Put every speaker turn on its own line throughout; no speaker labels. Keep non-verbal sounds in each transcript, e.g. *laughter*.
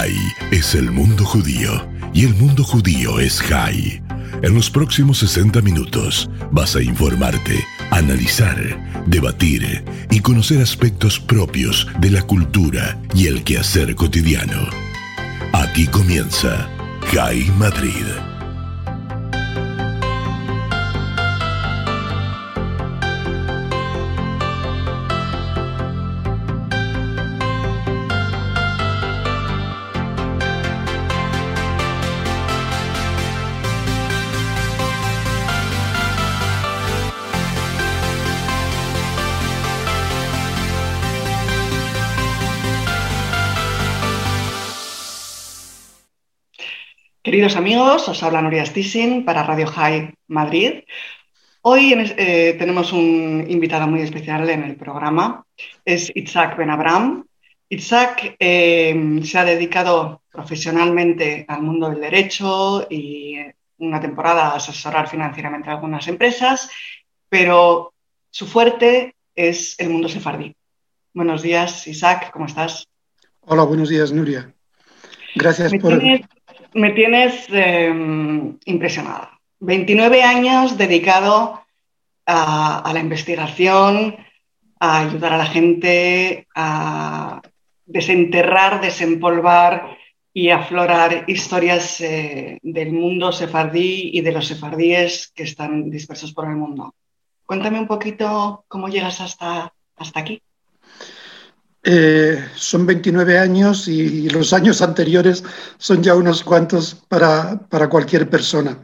Jai es el mundo judío y el mundo judío es Jai. En los próximos 60 minutos vas a informarte, analizar, debatir y conocer aspectos propios de la cultura y el quehacer cotidiano. Aquí comienza Jai Madrid.
Queridos amigos, os habla Nuria Stissin para Radio High Madrid. Hoy eh, tenemos un invitado muy especial en el programa, es Itzhak Benabram. Itzhak eh, se ha dedicado profesionalmente al mundo del derecho y una temporada a asesorar financieramente a algunas empresas, pero su fuerte es el mundo sefardí. Buenos días, Isaac, ¿cómo estás?
Hola, buenos días, Nuria. Gracias por
me tienes em, impresionada. 29 años dedicado a, la investigación, a ayudar a la gente a desenterrar, desempolvar y aflorar historias eh, del mundo sefardí y de los sefardíes que están dispersos por el mundo. Cuéntame un poquito cómo llegas hasta, hasta aquí.
Eh, son 29 años y, los años anteriores son ya unos cuantos para, cualquier persona.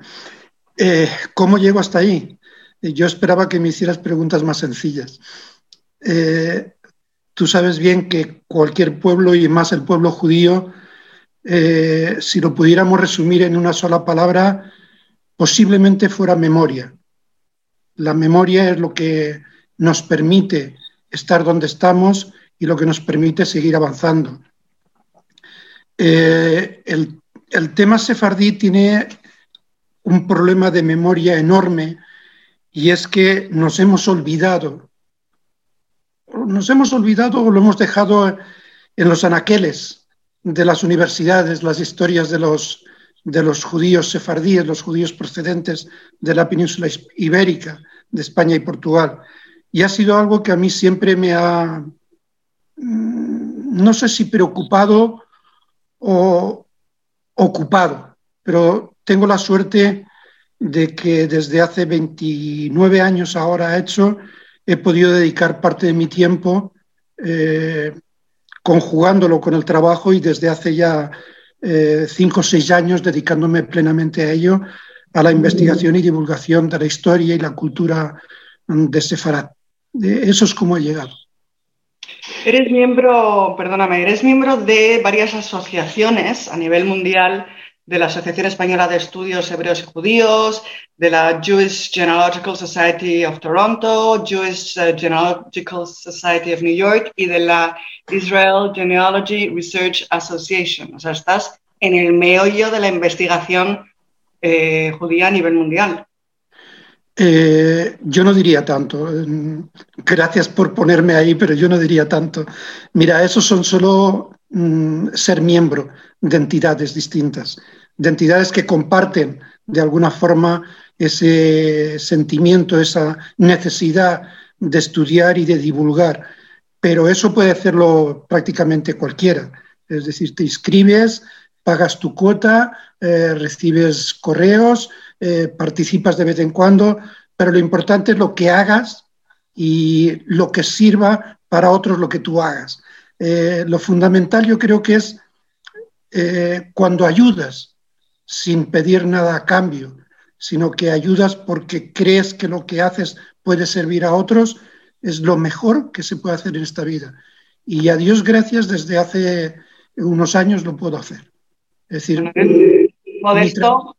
Eh, ¿Cómo llego hasta ahí? Eh, yo esperaba que me hicieras preguntas más sencillas. tú sabes bien que cualquier pueblo y más el pueblo judío, si lo pudiéramos resumir en una sola palabra, posiblemente fuera memoria. La memoria es lo que nos permite estar donde estamos y lo que nos permite seguir avanzando. Eh, el, tema sefardí tiene un problema de memoria enorme y es que nos hemos olvidado, nos hemos olvidado o lo hemos dejado en los anaqueles de las universidades, las historias de los, de los judíos sefardíes, los judíos procedentes de la península ibérica, de España y Portugal. Y ha sido algo que a mí siempre me ha, no sé si preocupado o ocupado, pero tengo la suerte de que desde hace 29 años ahora hecho, he podido dedicar parte de mi tiempo eh, conjugándolo con el trabajo y desde hace ya eh, cinco o seis años dedicándome plenamente a ello, a la investigación y divulgación de la historia y la cultura de Sefarad. Eso es como he llegado.
Eres miembro, perdóname, eres miembro de varias asociaciones a nivel mundial de la Asociación Española de Estudios Hebreos y Judíos, de la Jewish Genealogical Society of Toronto, Jewish eh, Genealogical Society of New York y de la Israel Genealogy Research Association. O sea, estás en el meollo de la investigación eh, judía a nivel mundial.
Eh, yo no diría tanto. Gracias por ponerme ahí, pero yo no diría tanto. Mira, esos son solo mm, ser miembro de entidades distintas, de entidades que comparten de alguna forma ese sentimiento, esa necesidad de estudiar y de divulgar. Pero eso puede hacerlo prácticamente cualquiera. Es decir, te inscribes, pagas tu cuota, eh, recibes correos, eh, participas de vez en cuando, pero lo importante es lo que hagas y lo que sirva para otros lo que tú hagas. Eh, lo fundamental yo creo que es eh, cuando ayudas sin pedir nada a cambio, sino que ayudas porque crees que lo que haces puede servir a otros, es lo mejor que se puede hacer en esta vida. Y a Dios gracias, desde hace unos años lo puedo hacer.
Es decir, modesto,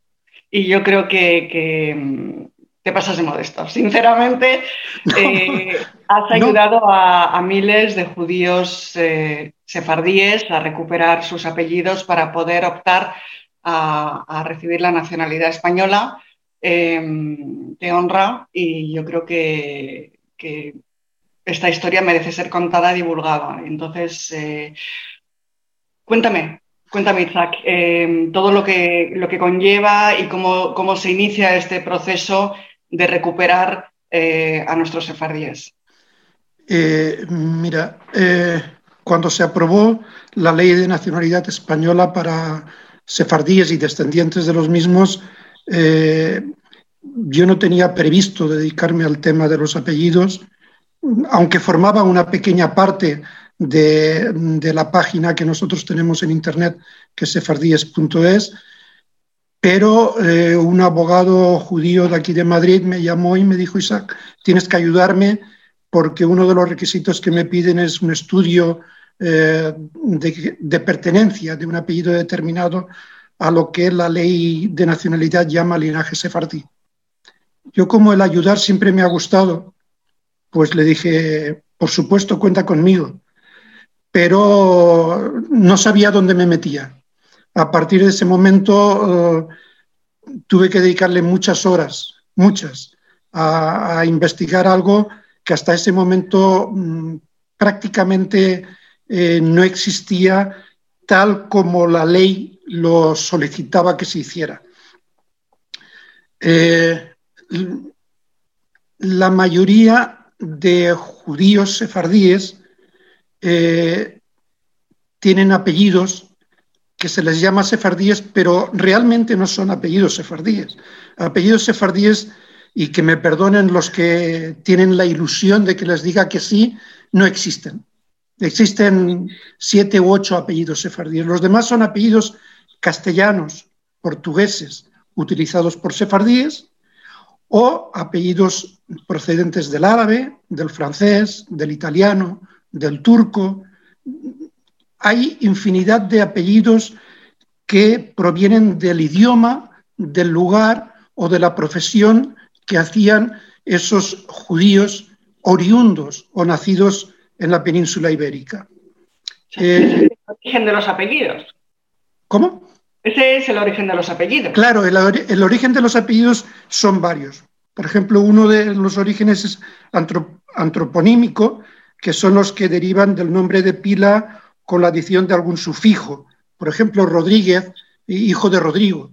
y yo creo que, mm, te pasas de modesto. Sinceramente, *laughs* eh, has ayudado a, miles de judíos eh, sefardíes a recuperar sus apellidos para poder optar a, recibir la nacionalidad española. Em, te honra y yo creo que, esta historia merece ser contada y divulgada. Entonces, eh, cuéntame, Cuéntame, Isaac, em, todo lo que, lo que conlleva y cómo, cómo se inicia este proceso de recuperar eh, a nuestros sefardíes.
Eh, mira, eh, cuando se aprobó la ley de nacionalidad española para sefardíes y descendientes de los mismos, yo no tenía previsto dedicarme al tema de los apellidos, aunque formaba una pequeña parte de, la página que nosotros tenemos en internet, que es sefardíes.es, pero eh, un abogado judío de aquí de Madrid me llamó y me dijo, Isaac, tienes que ayudarme porque uno de los requisitos que me piden es un estudio eh, de, pertenencia de un apellido determinado a lo que la ley de nacionalidad llama linaje sefardí. Yo como el ayudar siempre me ha gustado, pues le dije, por supuesto, cuenta conmigo pero no sabía dónde me metía. A partir de ese momento eh, tuve que dedicarle muchas horas, muchas, a, investigar algo que hasta ese momento mm, prácticamente eh, no existía tal como la ley lo solicitaba que se hiciera. Eh, la mayoría de judíos sefardíes eh, tienen apellidos que se les llama sefardíes, pero realmente no son apellidos sefardíes. Apellidos sefardíes, y que me perdonen los que tienen la ilusión de que les diga que sí, no existen. Existen siete u ocho apellidos sefardíes. Los demás son apellidos castellanos, portugueses, utilizados por sefardíes, o apellidos procedentes del árabe, del francés, del italiano, del turco. Hay infinidad de apellidos que provienen del idioma, del lugar o de la profesión que hacían esos judíos oriundos o nacidos en la península ibérica.
Eh, el origen de los apellidos.
¿Cómo?
Ese es el origen de los apellidos.
Claro, el, el, origen de los apellidos son varios. Por ejemplo, uno de los orígenes es antroponímico, que son los que derivan del nombre de pila con la adición de algún sufijo. Por ejemplo, Rodríguez, hijo de Rodrigo.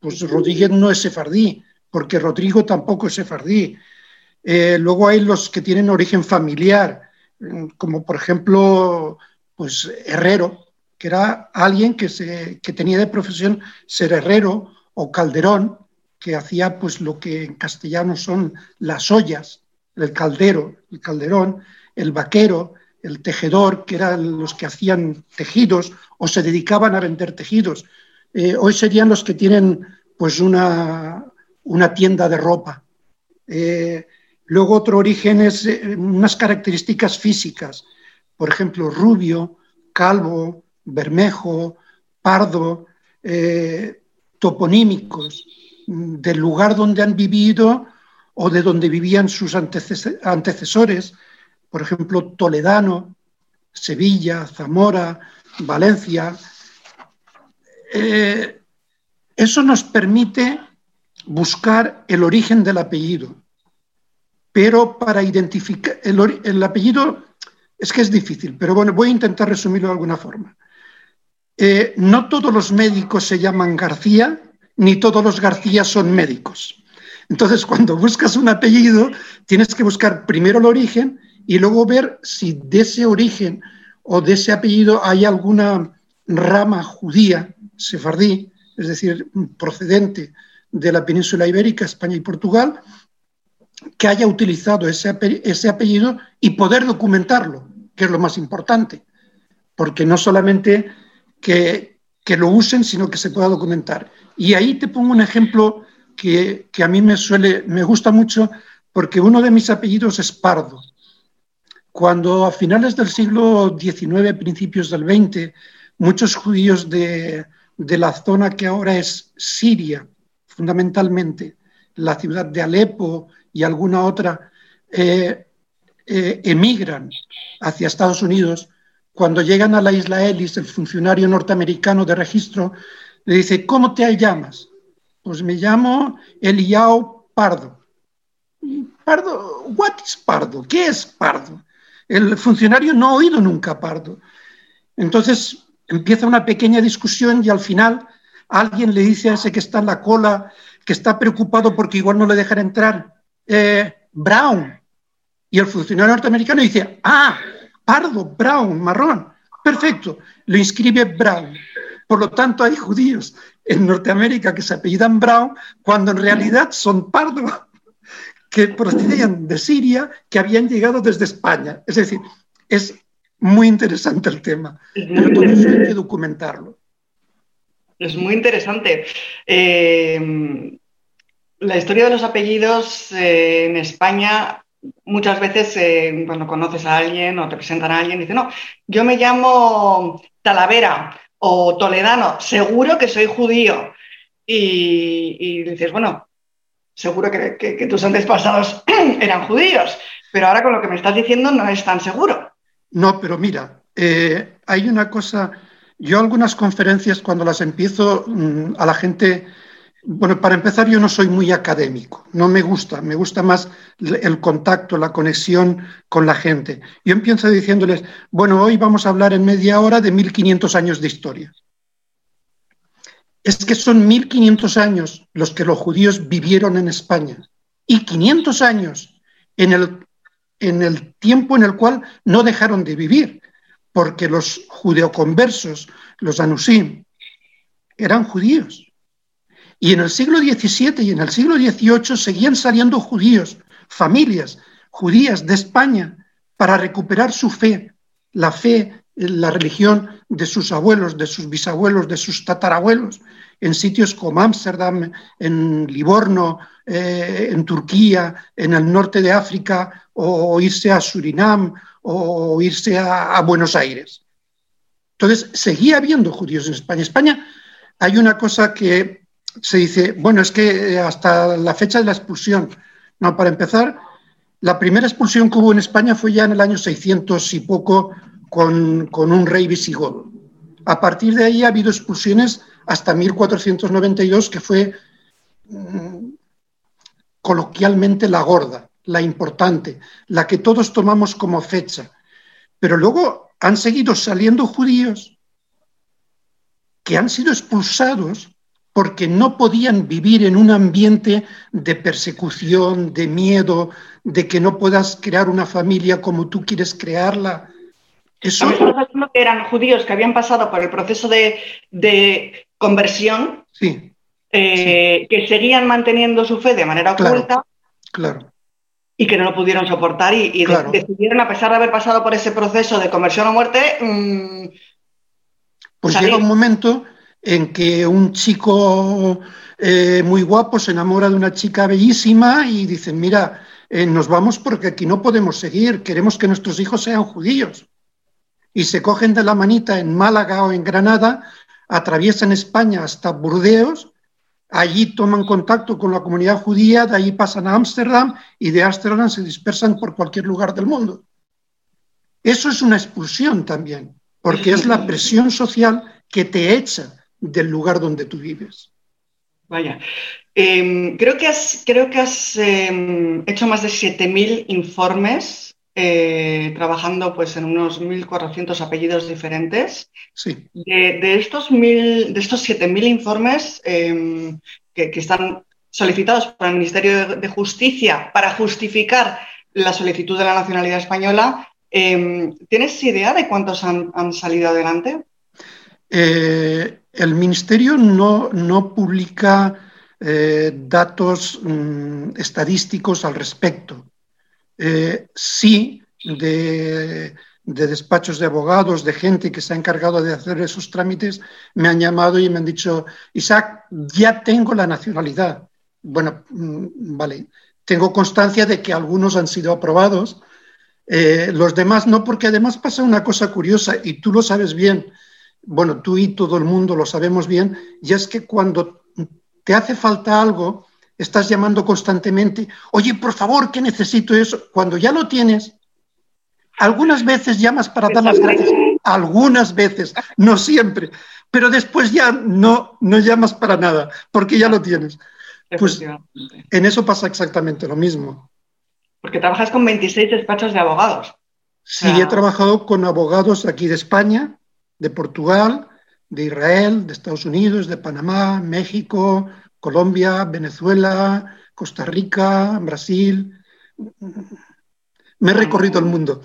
Pues Rodríguez no es sefardí, porque Rodrigo tampoco es sefardí. Eh, luego hay los que tienen origen familiar, como por ejemplo, pues Herrero, que era alguien que, se, que tenía de profesión ser herrero, o Calderón, que hacía pues lo que en castellano son las ollas, el caldero, el calderón, el vaquero, el tejedor, que eran los que hacían tejidos o se dedicaban a vender tejidos. Eh, hoy serían los que tienen pues una, una tienda de ropa. Eh, luego otro origen es eh, unas características físicas, por ejemplo, rubio, calvo, bermejo, pardo, toponímicos, del lugar donde han vivido o de donde vivían sus antecesores, por ejemplo, Toledano, Sevilla, Zamora, Valencia. Eh, eso nos permite buscar el origen del apellido, pero para identificar el, apellido es que es difícil, pero bueno, voy a intentar resumirlo de alguna forma. Eh, no todos los médicos se llaman García, ni todos los García son médicos. Entonces, cuando buscas un apellido, tienes que buscar primero el origen y luego ver si de ese origen o de ese apellido hay alguna rama judía, sefardí, es decir, procedente de la península ibérica, España y Portugal, que haya utilizado ese, apellido y poder documentarlo, que es lo más importante, porque no solamente que, que lo usen, sino que se pueda documentar. Y ahí te pongo un ejemplo que, que, a mí me suele, me gusta mucho, porque uno de mis apellidos es Pardo. Cuando a finales del siglo XIX, principios del XX, muchos judíos de, la zona que ahora es Siria, fundamentalmente, la ciudad de Alepo y alguna otra, eh, eh, emigran hacia Estados Unidos, cuando llegan a la isla Ellis, el funcionario norteamericano de registro le dice, ¿cómo te llamas? Pues me llamo Eliao Pardo. Pardo, what is Pardo? ¿Qué es Pardo? El funcionario no ha oído nunca pardo. Entonces, empieza una pequeña discusión y al final alguien le dice a ese que está en la cola, que está preocupado porque igual no le dejan entrar, eh, Brown. Y el funcionario norteamericano dice, ah, pardo, brown, marrón. Perfecto, lo inscribe Brown. Por lo tanto, hay judíos en Norteamérica que se apellidan Brown cuando en realidad son pardo, que procedían de Siria, que habían llegado desde España. Es decir, es muy interesante el tema, pero todo eso hay que documentarlo.
Es muy interesante. Eh, la historia de los apellidos eh, en España, muchas veces eh, cuando conoces a alguien o te presentan a alguien, dice, no, yo me llamo Talavera o Toledano, seguro que soy judío. Y, dices, bueno, seguro que, tus antepasados *clears throat* eran judíos, pero ahora con lo que me estás diciendo no es tan seguro.
No, pero mira, eh, hay una cosa, yo algunas conferencias cuando las empiezo mm, a la gente bueno, para empezar, yo no soy muy académico, no me gusta, me gusta más el contacto, la conexión con la gente. Yo empiezo diciéndoles, bueno, hoy vamos a hablar en media hora de 1500 años de historia. Es que son 1500 años los que los judíos vivieron en España y 500 años en el, en el tiempo en el cual no dejaron de vivir, porque los judeoconversos, los anusim, eran judíos. Y en el siglo XVII y en el siglo XVIII seguían saliendo judíos, familias judías de España, para recuperar su fe, la fe, la religión de sus abuelos, de sus bisabuelos, de sus tatarabuelos, en sitios como Ámsterdam, en Livorno, eh, en Turquía, en el norte de África, o irse a Surinam, o irse a, a Buenos Aires. Entonces, seguía habiendo judíos en España. España hay una cosa que se dice, bueno, es que eh, hasta la fecha de la expulsión. No, para empezar, la primera expulsión que hubo en España fue ya en el año 600 y poco con, un rey visigodo. A partir de ahí ha habido expulsiones hasta 1492, que fue mm, coloquialmente la gorda, la importante, la que todos tomamos como fecha. Pero luego han seguido saliendo judíos que han sido expulsados porque no podían vivir en un ambiente de persecución, de miedo, de que no puedas crear una familia como tú quieres crearla.
Eso... Estamos que eran judíos que habían pasado por el proceso de, conversión, eh, que seguían manteniendo su fe de manera oculta.
Claro.
Y que no lo pudieron soportar y, decidieron, a pesar de haber pasado por ese proceso de conversión o muerte, mm,
pues llega un momento en que un chico eh, muy guapo se enamora de una chica bellísima y dicen, mira, eh, nos vamos porque aquí no podemos seguir, queremos que nuestros hijos sean judíos. Y se cogen de la manita en Málaga o en Granada, atraviesan España hasta Burdeos, allí toman contacto con la comunidad judía, de allí pasan a Ámsterdam y de Ámsterdam se dispersan por cualquier lugar del mundo. Eso es una expulsión también, porque es la presión social que te echa del lugar donde tú vives.
Vaya. Em, creo que has, em, hecho más de 7.000 informes eh, trabajando pues, en unos 1.400 apellidos diferentes.
Sí.
De, estos, mil, de estos 7.000 informes em, que, están solicitados por el Ministerio de, Justicia para justificar la solicitud de la nacionalidad española, ¿tienes idea de cuántos han, han salido adelante?
Eh, el Ministerio no, publica eh, datos mm, estadísticos al respecto. Eh, sí, de, despachos de abogados, de gente que se ha encargado de hacer esos trámites, me han llamado y me han dicho, Isaac, ya tengo la nacionalidad. Bueno, mm, vale, tengo constancia de que algunos han sido aprobados, los demás no, porque además pasa una cosa curiosa, y tú lo sabes bien, bueno, tú y todo el mundo lo sabemos bien, y es que cuando te hace falta algo, estás llamando constantemente, oye, por favor, que necesito eso. Cuando ya lo tienes, algunas veces llamas para dar las gracias, algunas veces, no siempre, pero después ya no, no llamas para nada, porque ya lo tienes. Pues en eso pasa exactamente lo mismo.
Porque trabajas con 26 despachos de abogados.
Sí, he trabajado con abogados aquí de España,
de Portugal, de Israel, de Estados Unidos, de Panamá, México, Colombia, Venezuela, Costa Rica, Brasil. Me he recorrido el mundo.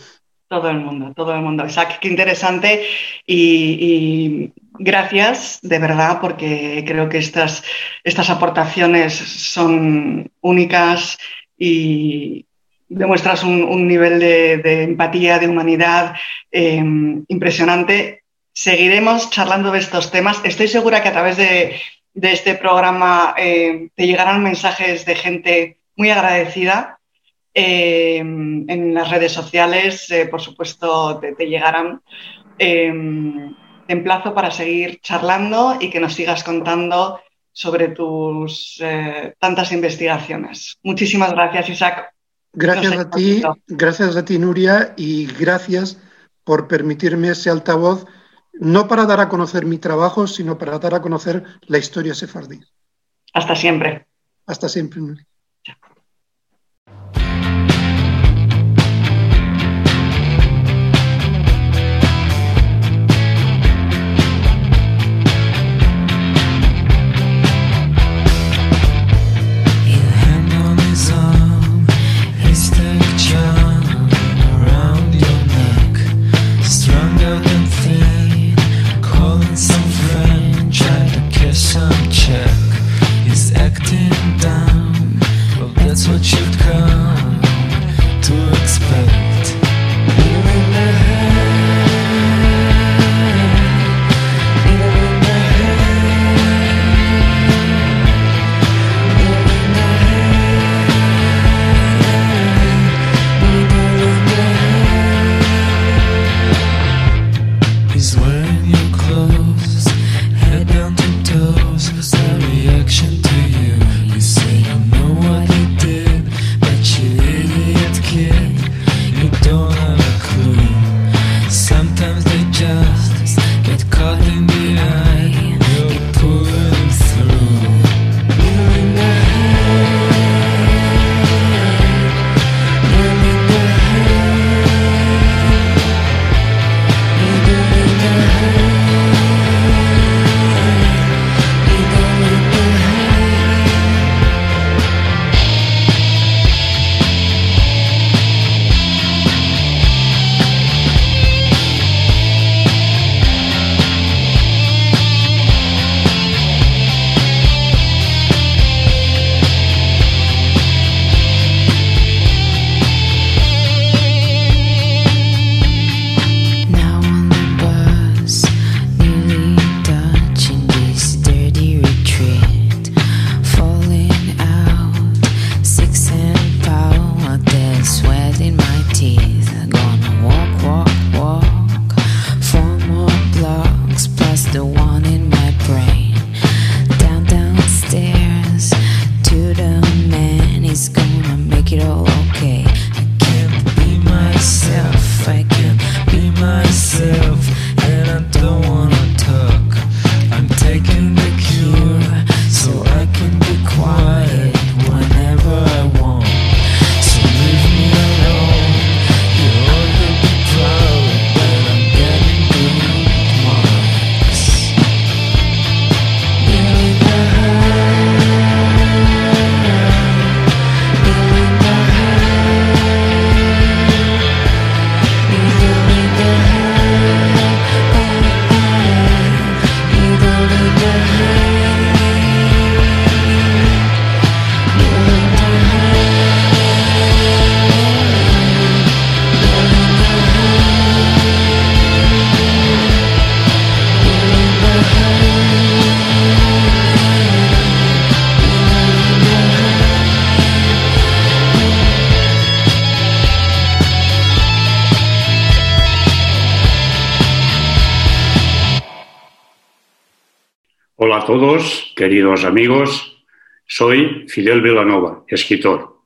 Todo el mundo, todo el mundo. Isaac, qué interesante y, gracias de verdad porque creo que estas, estas aportaciones son únicas y demuestras un, nivel de, empatía, de humanidad eh, impresionante. Seguiremos charlando de estos temas. Estoy segura que a través de, este programa eh, te llegarán mensajes de gente muy agradecida eh, en las redes sociales, eh, por supuesto, te, llegarán. Eh, te emplazo para seguir charlando y que nos sigas contando sobre tus tantas investigaciones. Muchísimas gracias, Isaac.
Gracias a ti, gracias a ti, Nuria, y gracias por permitirme ese altavoz, no para dar a conocer mi trabajo, sino para dar a conocer la historia sefardí.
Hasta siempre.
Hasta siempre,
queridos amigos. Soy Fidel Villanova, escritor.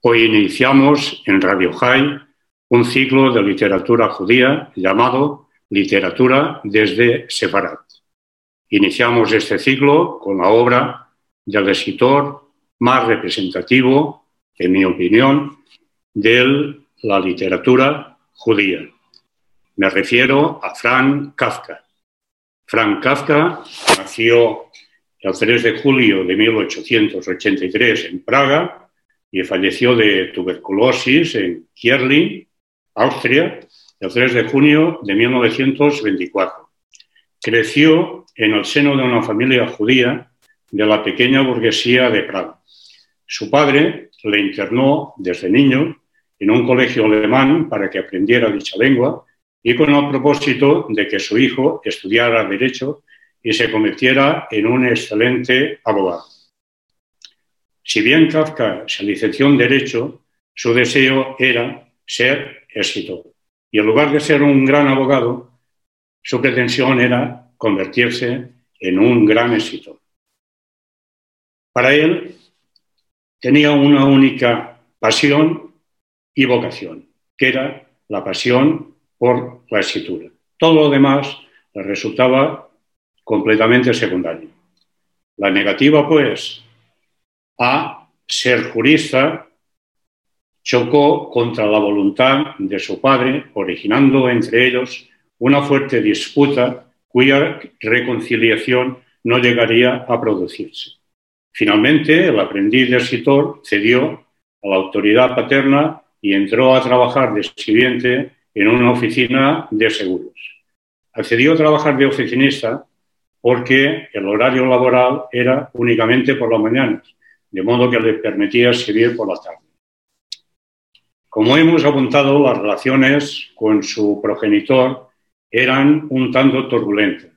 Hoy iniciamos en Radio High un ciclo de literatura judía llamado Literatura desde Separat. Iniciamos este ciclo con la obra del escritor más representativo, en mi opinión, de la literatura judía. Me refiero a Frank Kafka. Frank Kafka nació el 3 de julio de 1883 en Praga y falleció de tuberculosis en Kierlin, Austria, el 3 de junio de 1924. Creció en el seno de una familia judía de la pequeña burguesía de Praga. Su padre le internó desde niño en un colegio alemán para que aprendiera dicha lengua y con el propósito de que su hijo estudiara derecho y se convirtiera en un excelente abogado. Si bien Kafka se licenció en derecho, su deseo era ser escritor. Y en lugar de ser un gran abogado, su pretensión era convertirse en un gran escritor. Para él tenía una única pasión y vocación, que era la pasión por la escritura. Todo lo demás le resultaba completamente secundario. La negativa, pues, a ser jurista chocó contra la voluntad de su padre, originando entre ellos una fuerte disputa cuya reconciliación no llegaría a producirse. Finalmente, el aprendiz de escritor cedió a la autoridad paterna y entró a trabajar de escribiente en una oficina de seguros. Accedió a trabajar de oficinista porque el horario laboral era únicamente por las mañanas, de modo que le permitía escribir por la tarde. Como hemos apuntado, las relaciones con su progenitor eran un tanto turbulentas,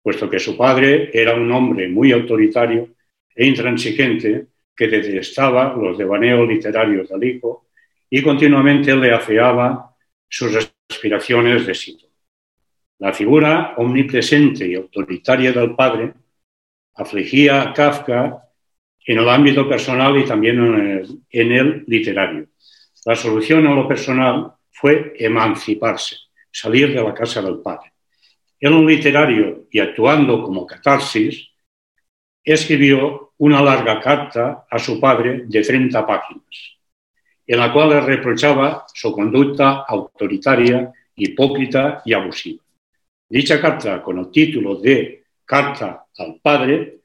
puesto que su padre era un hombre muy autoritario e intransigente que detestaba los devaneos literarios del hijo y continuamente le afeaba sus aspiraciones de éxito. La figura omnipresente y autoritaria del padre afligía a Kafka en el ámbito personal y también en el, literario. La solución a lo personal fue emanciparse, salir de la casa del padre. En lo literario y actuando como catarsis, escribió una larga carta a su padre de 30 páginas, en la cual le reprochaba su conducta autoritaria, hipócrita y abusiva. Dicha carta, con el título de Carta al Padre,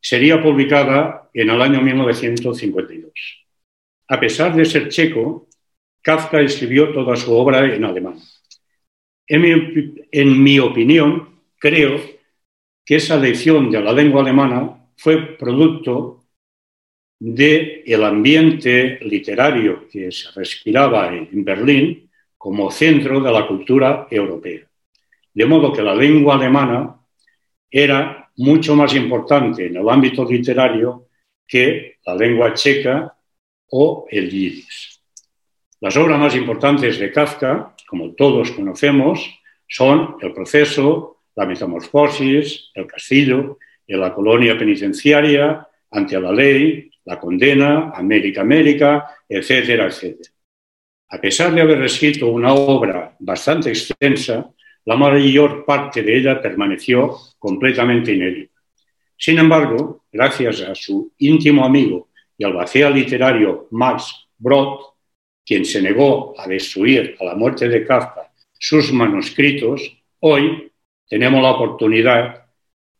sería publicada en el año 1952. A pesar de ser checo, Kafka escribió toda su obra en alemán. En mi, opinión, creo que esa lección de la lengua alemana fue producto del el ambiente literario que se respiraba en Berlín como centro de la cultura europea. De modo que la lengua alemana era mucho más importante en el ámbito literario que la lengua checa o el yiddish. Las obras más importantes de Kafka, como todos conocemos, son El proceso, la metamorfosis, el castillo, la colonia penitenciaria, ante la ley, la condena, América, América, etcétera, etcétera. A pesar de haber escrito una obra bastante extensa, la mayor parte de ella permaneció completamente inédita. Sin embargo, gracias a su íntimo amigo y albacea literario Max Brod, quien se negó a destruir a la muerte de Kafka sus manuscritos, hoy tenemos la oportunidad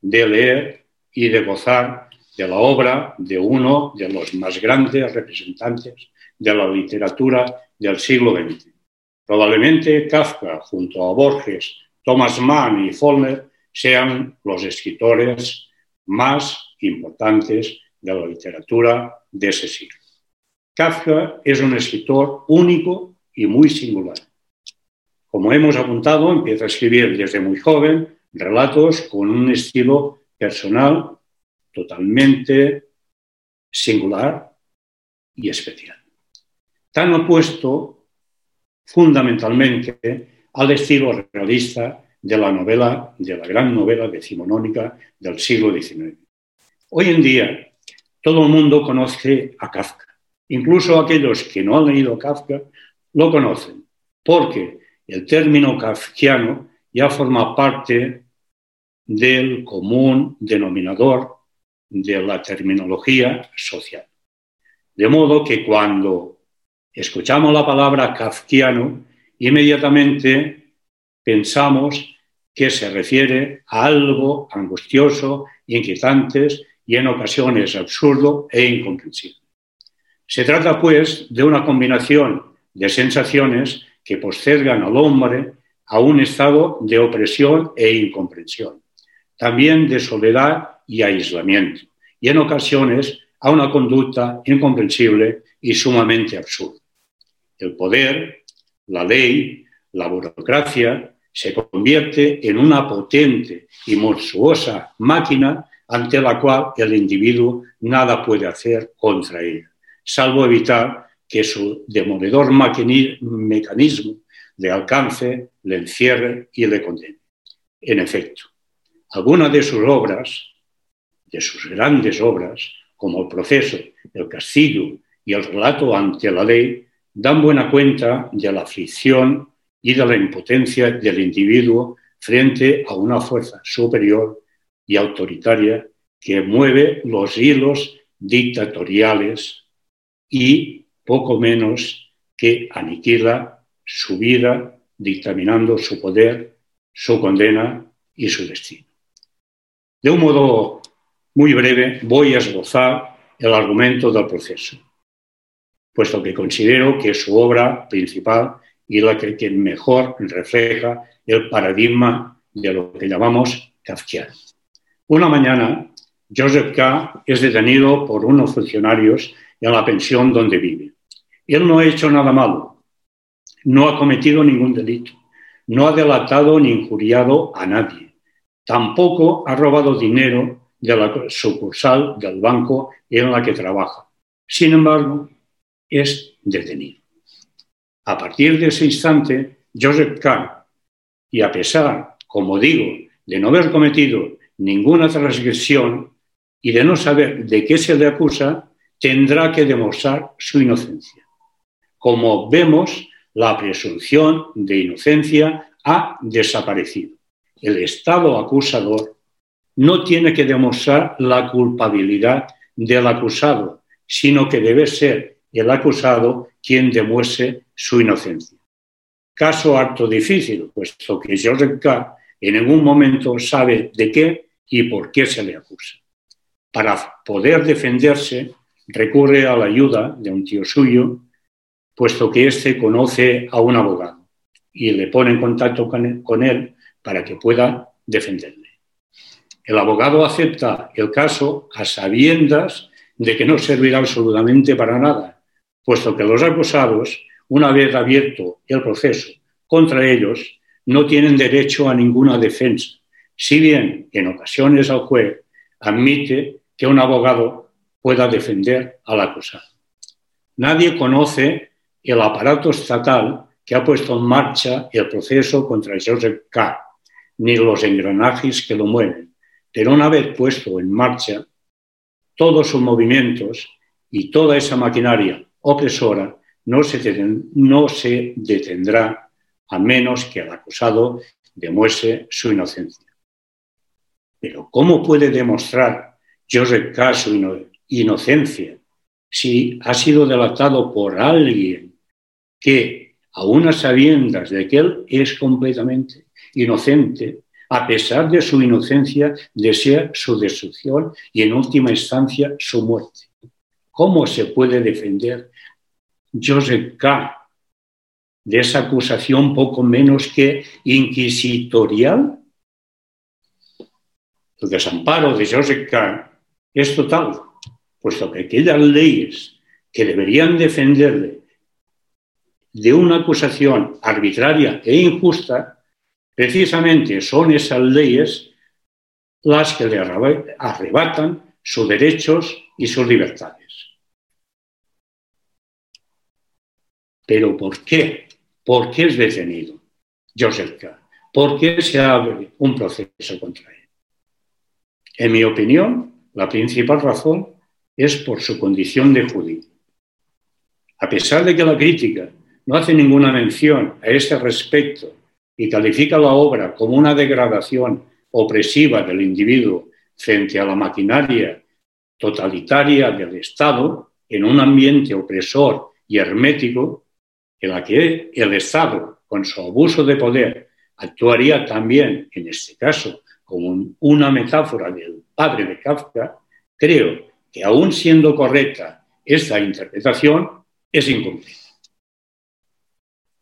de leer y de gozar de la obra de uno de los más grandes representantes de la literatura del siglo XX. Probablemente Kafka, junto a Borges, Thomas Mann y Follner, sean los escritores más importantes de la literatura de ese siglo. Kafka es un escritor único y muy singular. Como hemos apuntado, empieza a escribir desde muy joven relatos con un estilo personal totalmente singular y especial. Tan opuesto fundamentalmente al estilo realista de la novela, de la gran novela decimonónica del siglo XIX. Hoy en día todo el mundo conoce a Kafka. Incluso aquellos que no han leído Kafka lo conocen, porque el término kafkiano ya forma parte del común denominador de la terminología social. De modo que cuando escuchamos la palabra kafkiano, inmediatamente pensamos que se refiere a algo angustioso, inquietante y en ocasiones absurdo e incomprensible. Se trata, pues, de una combinación de sensaciones que postergan al hombre a un estado de opresión e incomprensión, también de soledad y aislamiento, y en ocasiones a una conducta incomprensible y sumamente absurda. El poder, la ley, la burocracia se convierte en una potente y monstruosa máquina ante la cual el individuo nada puede hacer contra ella, salvo evitar que su demoledor mecanismo le alcance, le encierre y le condene. En efecto, algunas de sus obras, de sus grandes obras, como el proceso, el castigo y el relato ante la ley, dan buena cuenta de la aflicción y de la impotencia del individuo frente a una fuerza superior y autoritaria que mueve los hilos dictatoriales y poco menos que aniquila su vida dictaminando su poder, su condena y su destino. De un modo muy breve voy a esbozar el argumento del proceso, puesto que considero que es su obra principal y la que, mejor refleja el paradigma de lo que llamamos Kafkian. Una mañana, Joseph K. es detenido por unos funcionarios en la pensión donde vive. Él no ha hecho nada malo, no ha cometido ningún delito, no ha delatado ni injuriado a nadie, tampoco ha robado dinero de la sucursal del banco en la que trabaja. Sin embargo, es detenido. A partir de ese instante, Joseph K., y a pesar, como digo, de no haber cometido ninguna transgresión y de no saber de qué se le acusa, tendrá que demostrar su inocencia. Como vemos, la presunción de inocencia ha desaparecido. El Estado acusador no tiene que demostrar la culpabilidad del acusado, sino que debe ser el acusado quien demuestre su inocencia. Caso harto difícil, puesto que Joseph K. en ningún momento sabe de qué y por qué se le acusa. Para poder defenderse, recurre a la ayuda de un tío suyo, puesto que éste conoce a un abogado y le pone en contacto con él para que pueda defenderle. El abogado acepta el caso a sabiendas de que no servirá absolutamente para nada, puesto que los acusados, una vez abierto el proceso contra ellos, no tienen derecho a ninguna defensa, si bien en ocasiones el juez admite que un abogado pueda defender al acusado. Nadie conoce el aparato estatal que ha puesto en marcha el proceso contra Joseph K., ni los engranajes que lo mueven pero una vez puesto en marcha, todos sus movimientos y toda esa maquinaria opresora no se, detendrá a menos que el acusado demuestre su inocencia. Pero ¿cómo puede demostrar Joseph K. su inocencia si ha sido delatado por alguien que, a unas sabiendas de que él es completamente inocente, a pesar de su inocencia, desea su destrucción y en última instancia su muerte. ¿Cómo se puede defender Joseph K. de esa acusación poco menos que inquisitorial? El desamparo de Joseph K. es total, puesto que aquellas leyes que deberían defenderle de una acusación arbitraria e injusta Precisamente son esas leyes las que le arrebatan sus derechos y sus libertades. Pero ¿por qué? ¿Por qué es detenido Joseph K.? ¿Por qué se abre un proceso contra él? En mi opinión, la principal razón es por su condición de judío. A pesar de que la crítica no hace ninguna mención a este respecto y califica la obra como una degradación opresiva del individuo frente a la maquinaria totalitaria del Estado en un ambiente opresor y hermético en la que el Estado, con su abuso de poder, actuaría también, en este caso, como una metáfora del padre de Kafka, creo que aún siendo correcta esta interpretación, es incompleta.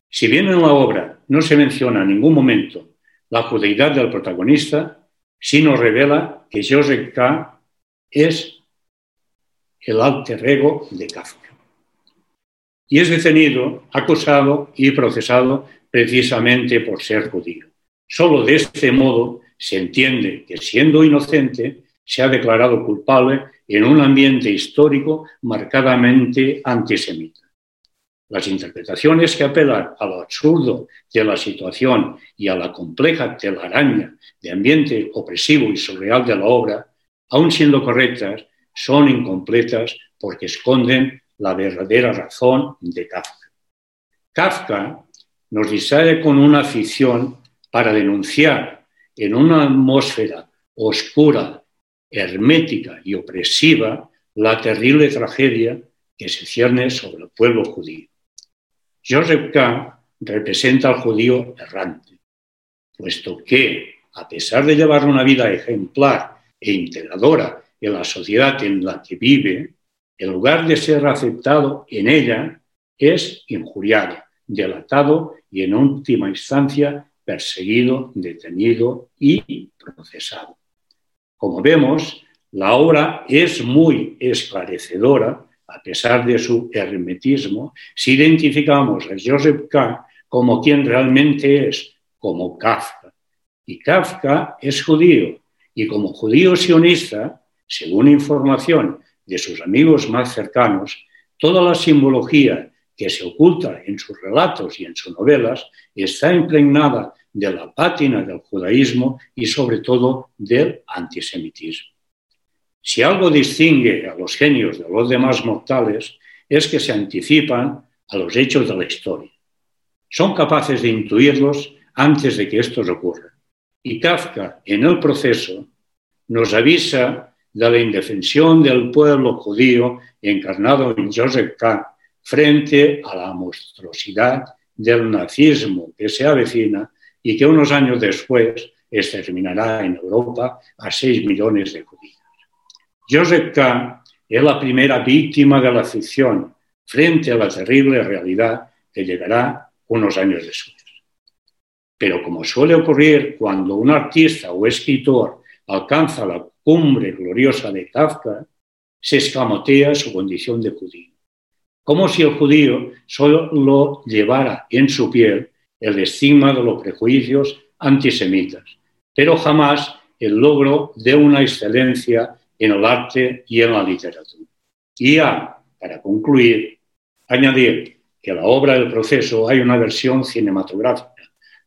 Si bien en la obra no se menciona en ningún momento la judeidad del protagonista, sí nos revela que Joseph K. es el alter ego de Kafka. Y es detenido, acusado y procesado precisamente por ser judío. Solo de este modo se entiende que siendo inocente se ha declarado culpable en un ambiente histórico marcadamente antisemita. Las interpretaciones que apelan a lo absurdo de la situación y a la compleja telaraña de ambiente opresivo y surreal de la obra, aun siendo correctas, son incompletas porque esconden la verdadera razón de Kafka. Kafka nos distrae con una ficción para denunciar en una atmósfera oscura, hermética y opresiva la terrible tragedia que se cierne sobre el pueblo judío. Joseph K. representa al judío errante, puesto que, a pesar de llevar una vida ejemplar e integradora en la sociedad en la que vive, en lugar de ser aceptado en ella, es injuriado, delatado y en última instancia perseguido, detenido y procesado. Como vemos, la obra es muy esclarecedora a pesar de su hermetismo, si identificamos a Joseph K. como quien realmente es, como Kafka. Y Kafka es judío, y como judío sionista, según información de sus amigos más cercanos, toda la simbología que se oculta en sus relatos y en sus novelas está impregnada de la pátina del judaísmo y sobre todo del antisemitismo. Si algo distingue a los genios de los demás mortales es que se anticipan a los hechos de la historia. Son capaces de intuirlos antes de que estos ocurran. Y Kafka, en el proceso, nos avisa de la indefensión del pueblo judío encarnado en Joseph K. frente a la monstruosidad del nazismo que se avecina y que unos años después exterminará en Europa a 6 millones de judíos. Joseph K. es la primera víctima de la ficción frente a la terrible realidad que llegará unos años después. Pero como suele ocurrir cuando un artista o escritor alcanza la cumbre gloriosa de Kafka, se escamotea su condición de judío, como si el judío solo llevara en su piel el estigma de los prejuicios antisemitas, pero jamás el logro de una excelencia en el arte y en la literatura. Y ya, para concluir, añadir que la obra del proceso hay una versión cinematográfica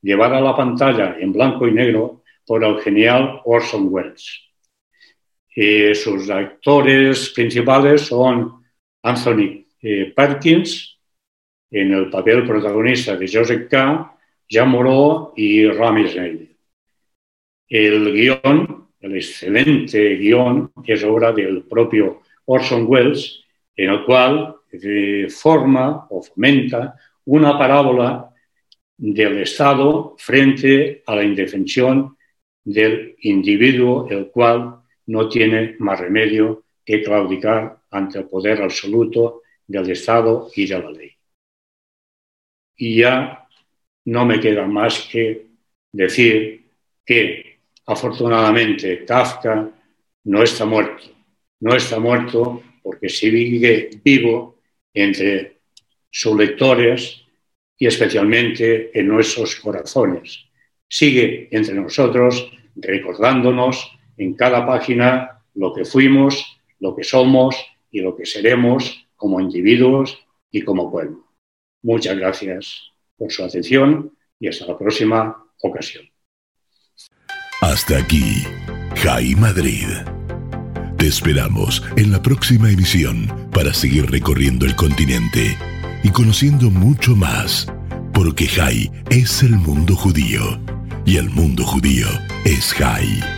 llevada a la pantalla en blanco y negro por el genial Orson Welles. Y sus actores principales son Anthony eh, Perkins, en el papel protagonista de Joseph K., Jean Moreau y Rami Schneider. El guion el excelente guion, es obra del propio Orson Welles, en el cual eh, forma o fomenta una parábola del Estado frente a la indefensión del individuo, el cual no tiene más remedio que claudicar ante el poder absoluto del Estado y de la ley. Y ya no me queda más que decir que Afortunadamente, Kafka no está muerto. No está muerto porque sigue vivo entre sus lectores y especialmente en nuestros corazones. Sigue entre nosotros recordándonos en cada página lo que fuimos, lo que somos y lo que seremos como individuos y como pueblo. Muchas gracias por su atención y hasta la próxima ocasión.
Hasta aquí, Jai Madrid. Te esperamos en la próxima emisión para seguir recorriendo el continente y conociendo mucho más, porque Jai es el mundo judío y el mundo judío es Jai.